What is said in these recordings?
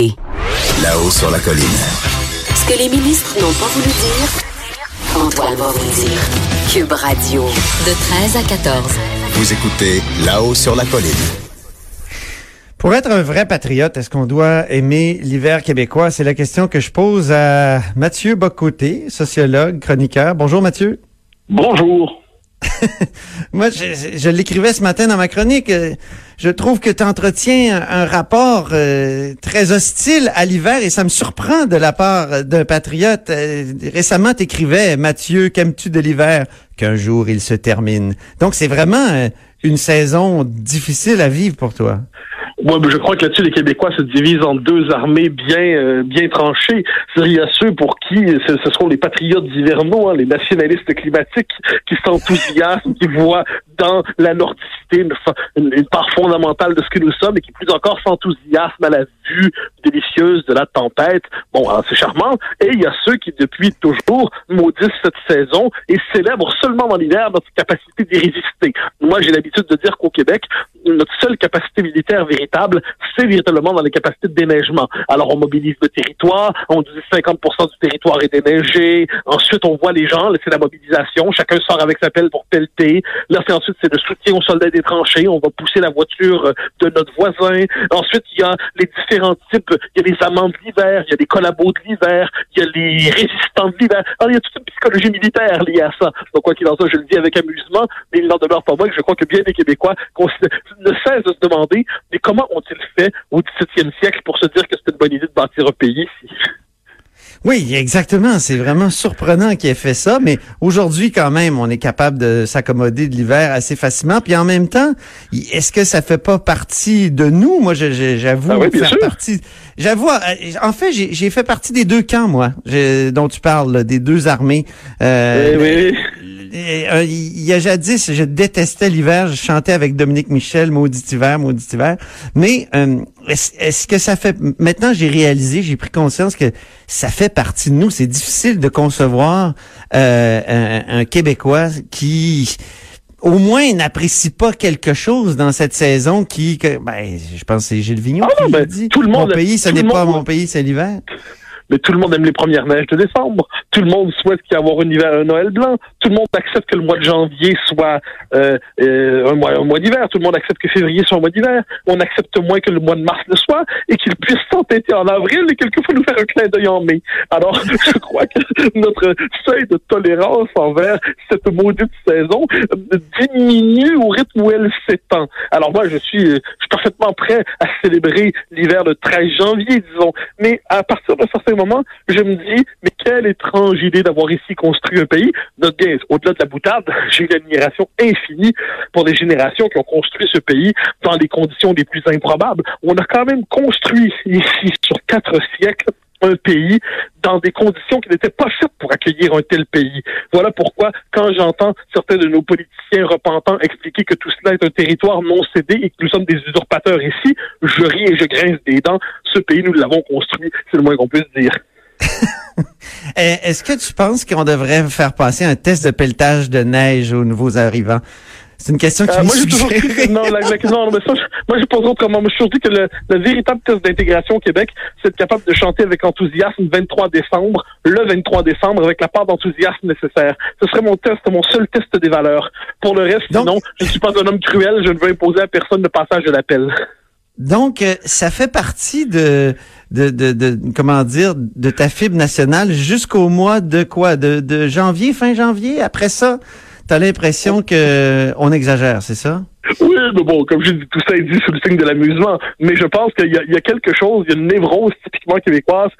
Là-haut sur la colline. Ce que les ministres n'ont pas voulu dire, Antoine va vous le dire. Cube Radio, de 13 à 14. Vous écoutez Là-haut sur la colline. Pour être un vrai patriote, est-ce qu'on doit aimer l'hiver québécois? C'est la question que je pose à Mathieu Bocoté, sociologue, chroniqueur. Bonjour Mathieu. Bonjour. Moi, je, je l'écrivais ce matin dans ma chronique. Je trouve que tu entretiens un, rapport euh, très hostile à l'hiver et ça me surprend de la part d'un patriote. Euh, récemment, tu écrivais, Mathieu, qu'aimes-tu de l'hiver? Qu'un jour il se termine. Donc, c'est vraiment euh, une saison difficile à vivre pour toi. Ben, je crois que là-dessus, les Québécois se divisent en deux armées bien euh, bien tranchées. Il y a ceux pour qui ce, ce sont les patriotes hivernaux, hein, les nationalistes climatiques, qui s'enthousiasment, qui voient dans la nordicité une, une- une part fondamentale de ce que nous sommes et qui plus encore s'enthousiasment à la vue délicieuse de la tempête. Bon, alors, c'est charmant. Et il y a ceux qui, depuis toujours, maudissent cette saison et célèbrent seulement dans l'hiver notre capacité d'y résister. Moi, j'ai l'habitude de dire qu'au Québec, notre seule capacité militaire véritable, c'est véritablement dans les capacités de déneigement. Alors, on mobilise le territoire, on dit 50% du territoire est déneigé, ensuite, on voit les gens, c'est la mobilisation, chacun sort avec sa pelle pour pelleter, là, c'est ensuite, c'est le soutien aux soldats des tranchées, on va pousser la voiture euh, de notre voisin, ensuite, il y a les différents types, il y a les amants de l'hiver, il y a les collabos de l'hiver, il y a les résistants de l'hiver, il y a toute une psychologie militaire liée à ça. Donc, quoi qu'il en soit, je le dis avec amusement, mais il n'en demeure pas moins que je crois que bien des Québécois considèrent- ne cessent de se demander mais comment ont-ils fait au 17e siècle pour se dire que c'était une bonne idée de bâtir un pays ici? Oui, exactement. C'est vraiment surprenant qu'il ait fait ça, mais aujourd'hui, quand même, on est capable de s'accommoder de l'hiver assez facilement. Puis en même temps, est-ce que ça fait pas partie de nous? Moi, j'avoue Ah oui, faire sûr. partie. J'avoue, euh, en fait, j'ai fait partie des deux camps, moi, dont tu parles, des deux armées. Euh, Eh oui. Euh, Il y a jadis, je détestais l'hiver. Je chantais avec Dominique Michel, Maudit hiver, Maudit hiver. Mais euh, est-ce que ça fait... Maintenant, j'ai réalisé, j'ai pris conscience que ça fait partie de nous. C'est difficile de concevoir euh, un, un Québécois qui au moins n'apprécie pas quelque chose dans cette saison qui... Que, ben, je pense que c'est Gilles Vigneault Ah non, qui ben, dit. tout le Mon monde- pays, ce n'est pas mon pays, c'est l'hiver. Mais tout le monde aime les premières neiges de décembre. Tout le monde souhaite qu'il y ait un hiver, un Noël blanc. Tout le monde accepte que le mois de janvier soit euh, euh, un mois, un mois d'hiver. Tout le monde accepte que février soit un mois d'hiver. On accepte moins que le mois de mars le soit et qu'il puisse s'entêter en avril et quelquefois nous faire un clin d'œil en mai. Alors, je crois que notre seuil de tolérance envers cette maudite saison diminue au rythme où elle s'étend. Alors moi, je suis, euh, je suis parfaitement prêt à célébrer l'hiver le 13 janvier, disons. Mais à partir d'un certain je me dis, mais quelle étrange idée d'avoir ici construit un pays. Note bien, au-delà de la boutade, j'ai une admiration infinie pour les générations qui ont construit ce pays dans les conditions les plus improbables. On a quand même construit ici, sur quatre siècles, un pays dans des conditions qui n'étaient pas faites pour accueillir un tel pays. Voilà pourquoi, quand j'entends certains de nos politiciens repentants expliquer que tout cela est un territoire non cédé et que nous sommes des usurpateurs ici, je ris et je grince des dents. Ce pays, nous l'avons construit, c'est le moins qu'on puisse dire. Eh, Est-ce que tu penses qu'on devrait faire passer un test de pelletage de neige aux nouveaux arrivants? C'est une question qui Euh, moi, toujours que non, la, la- non, mais ça, je- moi, je pense autrement. Moi, je toujours dit que le, le véritable test d'intégration au Québec, c'est être capable de chanter avec enthousiasme le 23 décembre, le 23 décembre, avec la part d'enthousiasme nécessaire. Ce serait mon test, mon seul test des valeurs. Pour le reste, Donc- sinon, je ne suis pas un homme cruel, je ne veux imposer à personne le passage de l'appel. Donc, euh, ça fait partie de, de, de, de- comment dire, de ta fibre nationale jusqu'au mois de quoi? De, de janvier, fin janvier? Après ça, t'as l'impression que on exagère, c'est ça? Oui, mais bon, comme je dis, tout ça est dit sous le signe de l'amusement. Mais je pense qu'il y, y a quelque chose, il y a une névrose typiquement québécoise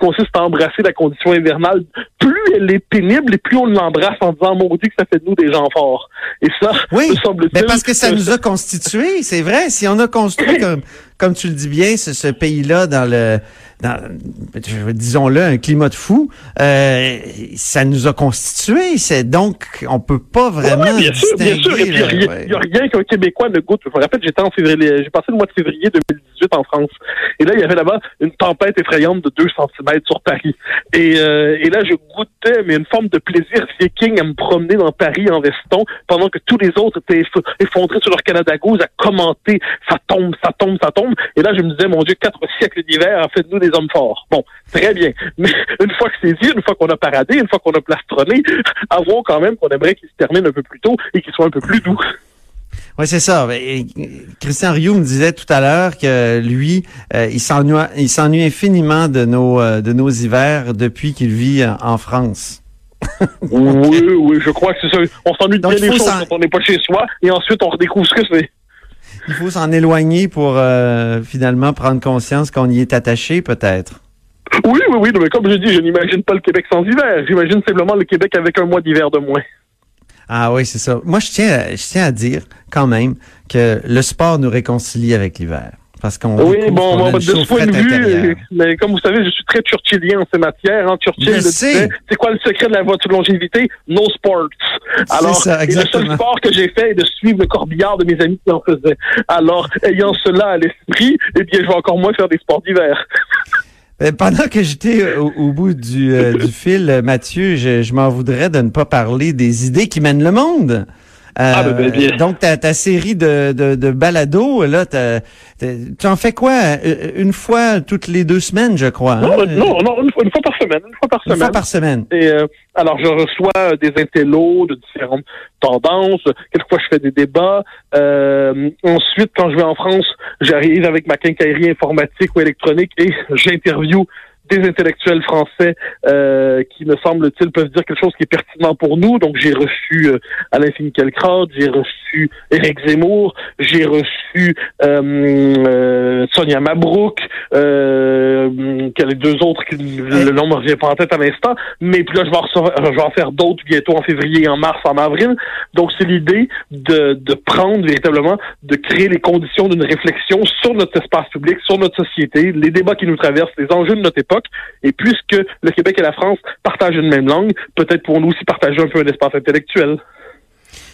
consiste à embrasser la condition hivernale. Plus elle est pénible et plus on l'embrasse en disant maudit que ça fait de nous des gens forts. Et ça, Oui, me semble-t-il. mais parce que ça nous a constitués, c'est vrai. Si on a construit comme, comme tu le dis bien, ce, pays-là dans le dans, disons-le, un climat de fou, euh, ça nous a constitué. C'est donc, on peut pas vraiment oui, bien sûr, bien sûr. il n'y a, rien qu'un Québécois ne goûte. Je me rappelle, j'étais en février, j'ai passé le mois de février 2018 en France. Et là, il y avait là-bas une tempête effrayante de 2 cm sur Paris. Et, euh, et là, je goûtais, mais une forme de plaisir viking à me promener dans Paris en veston, pendant que tous les autres étaient effondrés sur leur Canada Goose à commenter, ça tombe, ça tombe, ça tombe. Et là, je me disais, mon Dieu, quatre siècles d'hiver, faites-nous des hommes forts. Bon, très bien. Mais une fois que c'est dit, une fois qu'on a paradé, une fois qu'on a plastronné, avouons quand même qu'on aimerait qu'il se termine un peu plus tôt et qu'il soit un peu plus doux. Oui, c'est ça. Christian Rioux me disait tout à l'heure que lui, euh, il s'ennuie, il s'ennuie infiniment de nos euh, de nos hivers depuis qu'il vit en France. oui, oui, je crois que c'est ça. On s'ennuie de bien des choses quand on n'est pas chez soi et ensuite on redécouvre ce que c'est. Il faut s'en éloigner pour euh, finalement prendre conscience qu'on y est attaché, peut-être. Oui, oui, oui. Mais comme je dis, je n'imagine pas le Québec sans hiver. J'imagine simplement le Québec avec un mois d'hiver de moins. Ah oui, c'est ça. Moi, je tiens, je tiens à dire quand même que le sport nous réconcilie avec l'hiver. Parce qu'on oui, bon, de ce point de vue, mais comme vous savez, je suis très churchillien en ces matières. Hein. Churchill c'est quoi le secret de la voiture de longévité? No sports. Alors, ça, le seul sport que j'ai fait est de suivre le corbillard de mes amis qui en faisaient. Alors, ayant cela à l'esprit, eh bien, je vais encore moins faire des sports d'hiver. Pendant que j'étais au, bout du, euh, du fil, Mathieu, je, je m'en voudrais de ne pas parler des idées qui mènent le monde. Ah, ben, ben, euh, donc, ta, ta série de, de, de balados, là, tu en fais quoi? Euh, une fois toutes les deux semaines, je crois. Hein? Non, non, une, fois, par semaine. Une fois par semaine. Une fois par semaine. Et, euh, alors, je reçois des intellos de différentes tendances. Quelquefois, je fais des débats. ensuite, quand je vais en France, j'arrive avec ma quincaillerie informatique ou électronique et j'interview des intellectuels français euh, qui, me semble-t-il, peuvent dire quelque chose qui est pertinent pour nous. Donc, j'ai reçu euh, Alain Finkielkraut, j'ai reçu Éric Zemmour, j'ai reçu euh, euh Sonia Mabrouk, euh, les deux autres, le nom me revient pas en tête à l'instant, mais puis là, je vais, en, je vais en faire d'autres bientôt en février, en mars, en avril. Donc, c'est l'idée de, de prendre véritablement, de créer les conditions d'une réflexion sur notre espace public, sur notre société, les débats qui nous traversent, les enjeux de notre époque, et puisque le Québec et la France partagent une même langue, peut-être pour nous aussi partager un peu un espace intellectuel.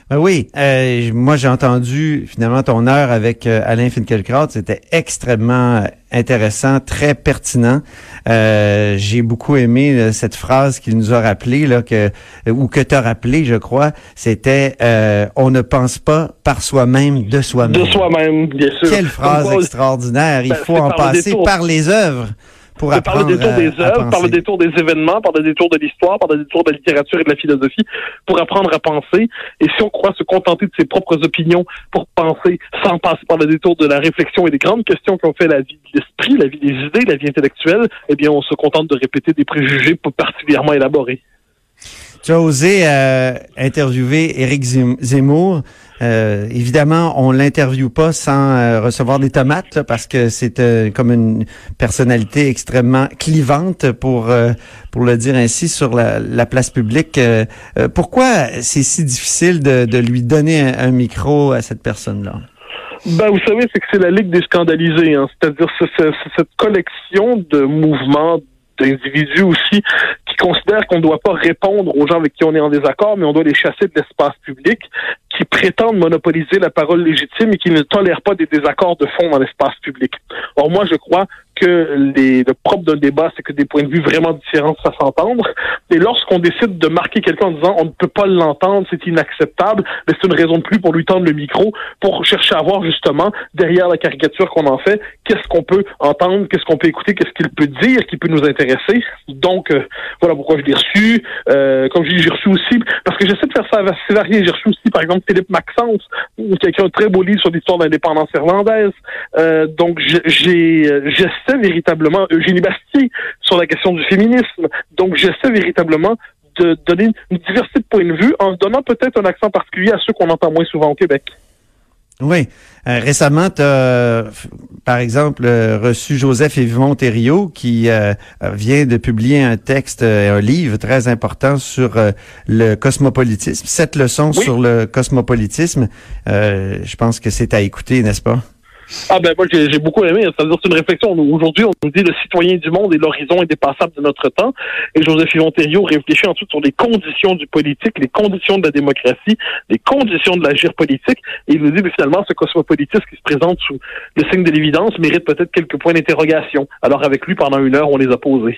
Ben oui, euh, moi j'ai entendu finalement ton heure avec euh, Alain Finkielkraut, c'était extrêmement intéressant, très pertinent. Euh, j'ai beaucoup aimé cette phrase qu'il nous a rappelé là que ou que as rappelé, je crois, c'était on ne pense pas par soi-même de soi-même. De soi-même, bien sûr. Quelle phrase extraordinaire, il ben, faut en passer par les œuvres pour par le détour des œuvres, par le détour des événements, par le détour de l'histoire, par le détour de la littérature et de la philosophie, pour apprendre à penser. Et si on croit se contenter de ses propres opinions pour penser sans passer par le détour de la réflexion et des grandes questions qui ont fait la vie de l'esprit, la vie des idées, la vie intellectuelle, eh bien, on se contente de répéter des préjugés particulièrement élaborés. Tu as osé euh, interviewer Éric Zemmour. Euh, évidemment, on l'interviewe pas sans euh, recevoir des tomates parce que c'est euh, comme une personnalité extrêmement clivante pour pour le dire ainsi sur la, place publique. pourquoi c'est si difficile de, lui donner un, micro à cette personne-là? Ben, vous savez, c'est que c'est la Ligue des scandalisés, hein. c'est-à-dire cette collection de mouvements d'individus aussi qui considèrent qu'on ne doit pas répondre aux gens avec qui on est en désaccord, mais on doit les chasser de l'espace public, qui prétendent monopoliser la parole légitime et qui ne tolèrent pas des désaccords de fond dans l'espace public. Or, moi, je crois que les, le propre d'un débat, c'est que des points de vue vraiment différents ça s'entendre. Et lorsqu'on décide de marquer quelqu'un en disant on ne peut pas l'entendre, c'est inacceptable, mais c'est une raison de plus pour lui tendre le micro, pour chercher à voir justement derrière la caricature qu'on en fait, qu'est-ce qu'on peut entendre, qu'est-ce qu'on peut écouter, qu'est-ce qu'il peut dire qui peut nous intéresser. Donc euh, voilà pourquoi je l'ai reçu. Euh, comme je dis, j'ai reçu aussi parce que j'essaie de faire ça assez varié. J'ai reçu aussi par exemple Philippe Maxence, qui a écrit un très beau livre sur l'histoire de l'indépendance irlandaise. Euh, donc j'ai j'essaie véritablement Eugénie Bastier sur la question du féminisme. Donc j'essaie véritablement de donner une diversité de points de vue en donnant peut-être un accent particulier à ceux qu'on entend moins souvent au Québec. Oui. Euh, récemment, tu as, par exemple, euh, reçu Joseph Yvon Thériault qui euh, vient de publier un texte, un livre très important sur le cosmopolitisme. Cette leçon sur le cosmopolitisme, je pense que c'est à écouter, n'est-ce pas? Ah ben moi j'ai beaucoup aimé. C'est-à-dire c'est une réflexion. Aujourd'hui, on nous dit le citoyen du monde et l'horizon indépassable de notre temps. Et Joseph Yvon réfléchit ensuite sur les conditions du politique, les conditions de la démocratie, les conditions de l'agir politique. Et il nous dit que finalement ce cosmopolitisme qui se présente sous le signe de l'évidence mérite peut-être quelques points d'interrogation. Alors avec lui, pendant une heure, on les a posés.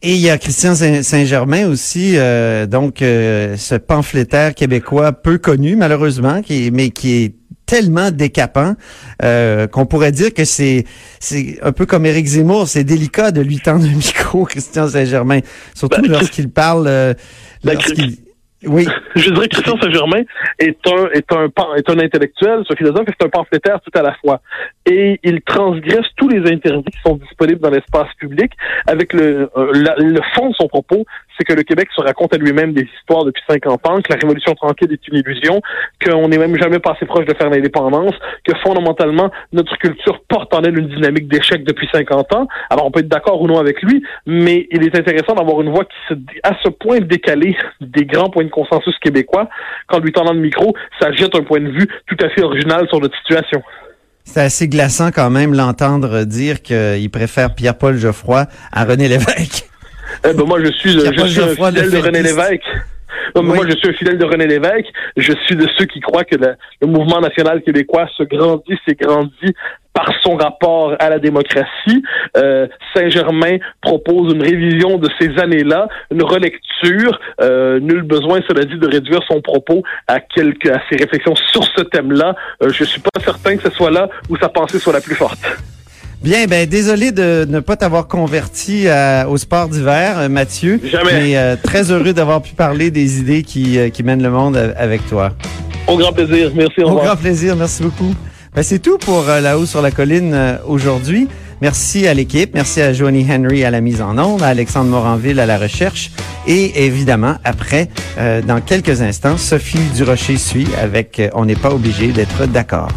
Et il y a Christian Saint-Germain aussi, euh, donc euh, ce pamphlétaire québécois peu connu malheureusement, qui, mais qui est tellement décapant euh, qu'on pourrait dire que c'est c'est un peu comme Éric Zemmour, c'est délicat de lui tendre un micro, Christian Saint-Germain, surtout ben, lorsqu'il parle, euh, ben, lorsqu'il oui. Je dirais que Christian Saint-Germain est un, est un, est un intellectuel, un philosophe c'est un pamphlétaire tout à la fois. Et il transgresse tous les interdits qui sont disponibles dans l'espace public avec le, euh, le fond de son propos, c'est que le Québec se raconte à lui-même des histoires depuis 50 ans, que la Révolution tranquille est une illusion, qu'on n'est même jamais passé proche de faire l'indépendance, que fondamentalement, notre culture porte en elle une dynamique d'échec depuis 50 ans. Alors, on peut être d'accord ou non avec lui, mais il est intéressant d'avoir une voix qui se, à ce point décalée des grands points de consensus québécois, qu'en lui tendant le micro, ça jette un point de vue tout à fait original sur notre situation. C'est assez glaçant quand même l'entendre dire qu'il préfère Pierre-Paul Geoffroy à René Lévesque. Eh ben moi, je suis, je suis un fidèle de René Lévesque. Moi, je suis un fidèle de René Lévesque. Je suis de ceux qui croient que le, mouvement national québécois se grandit, s'est grandi par son rapport à la démocratie. Euh, Saint-Germain propose une révision de ces années-là, une relecture. Euh, nul besoin, cela dit, de réduire son propos à quelques à ses réflexions sur ce thème-là. Euh, je suis pas certain que ce soit là où sa pensée soit la plus forte. Bien, ben désolé de ne pas t'avoir converti au sport d'hiver, euh, Mathieu. Jamais. Mais euh, très heureux d'avoir pu parler des idées qui, euh, qui mènent le monde avec toi. Au grand plaisir. Merci. Au, au grand plaisir. Merci beaucoup. Ben, c'est tout pour La Haut sur la Colline aujourd'hui. Merci à l'équipe. Merci à Johnny Henry à la mise en onde, à Alexandre Moranville à la recherche. Et évidemment, après, dans quelques instants, Sophie Durocher suit avec On n'est pas obligé d'être d'accord.